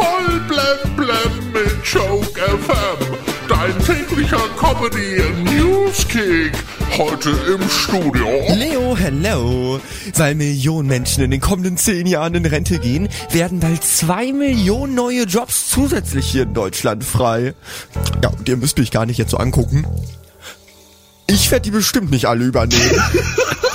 Voll blem blem mit Joke FM. Dein täglicher Comedy Newskick. Heute im Studio. Leo, hello. Weil Millionen Menschen in den kommenden zehn Jahren in Rente gehen, werden bald zwei Millionen neue Jobs zusätzlich hier in Deutschland frei. Ja, und ihr müsst mich gar nicht jetzt so angucken. Ich werde die bestimmt nicht alle übernehmen.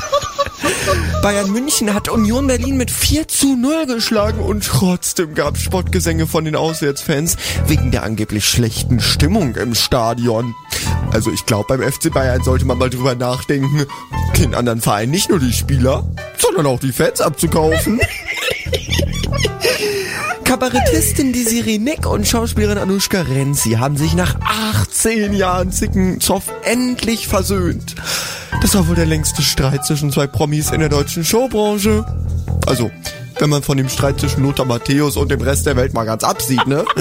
Bayern München hat Union Berlin mit 4 zu 0 geschlagen und trotzdem gab Spottgesänge von den Auswärtsfans wegen der angeblich schlechten Stimmung im Stadion. Also ich glaube, beim FC Bayern sollte man mal drüber nachdenken, den anderen Vereinen nicht nur die Spieler, sondern auch die Fans abzukaufen. Kabarettistin Desiree Nick und Schauspielerin Anushka Renzi haben sich nach 18 Jahren Zickenzoff endlich versöhnt. Das war wohl der längste Streit zwischen zwei Promis in der deutschen Showbranche. Also, wenn man von dem Streit zwischen Lothar Matthäus und dem Rest der Welt mal ganz absieht, ne?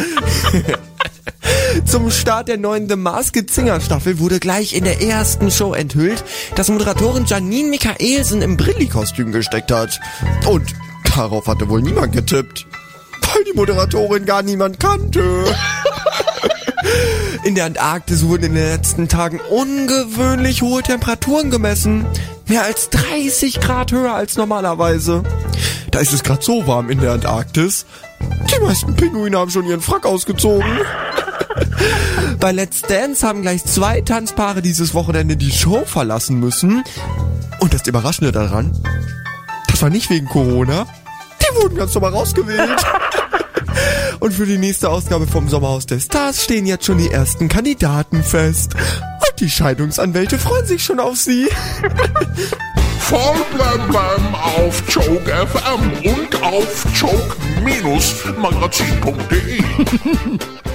Zum Start der neuen The Masked Singer Staffel wurde gleich in der ersten Show enthüllt, dass Moderatorin Janine Michaelsen im Brilli-Kostüm gesteckt hat. Und darauf hatte wohl niemand getippt, weil die Moderatorin gar niemand kannte. In der Antarktis wurden in den letzten Tagen ungewöhnlich hohe Temperaturen gemessen. Mehr als 30 Grad höher als normalerweise. Da ist es gerade so warm in der Antarktis. Die meisten Pinguine haben schon ihren Frack ausgezogen. Bei Let's Dance haben gleich zwei Tanzpaare dieses Wochenende die Show verlassen müssen. Und das Überraschende daran, das war nicht wegen Corona. Die wurden ganz normal rausgewählt. Und für die nächste Ausgabe vom Sommerhaus der Stars stehen jetzt schon die ersten Kandidaten fest. Und die Scheidungsanwälte freuen sich schon auf sie. Voll blem blem auf Joke FM und auf joke-magazin.de.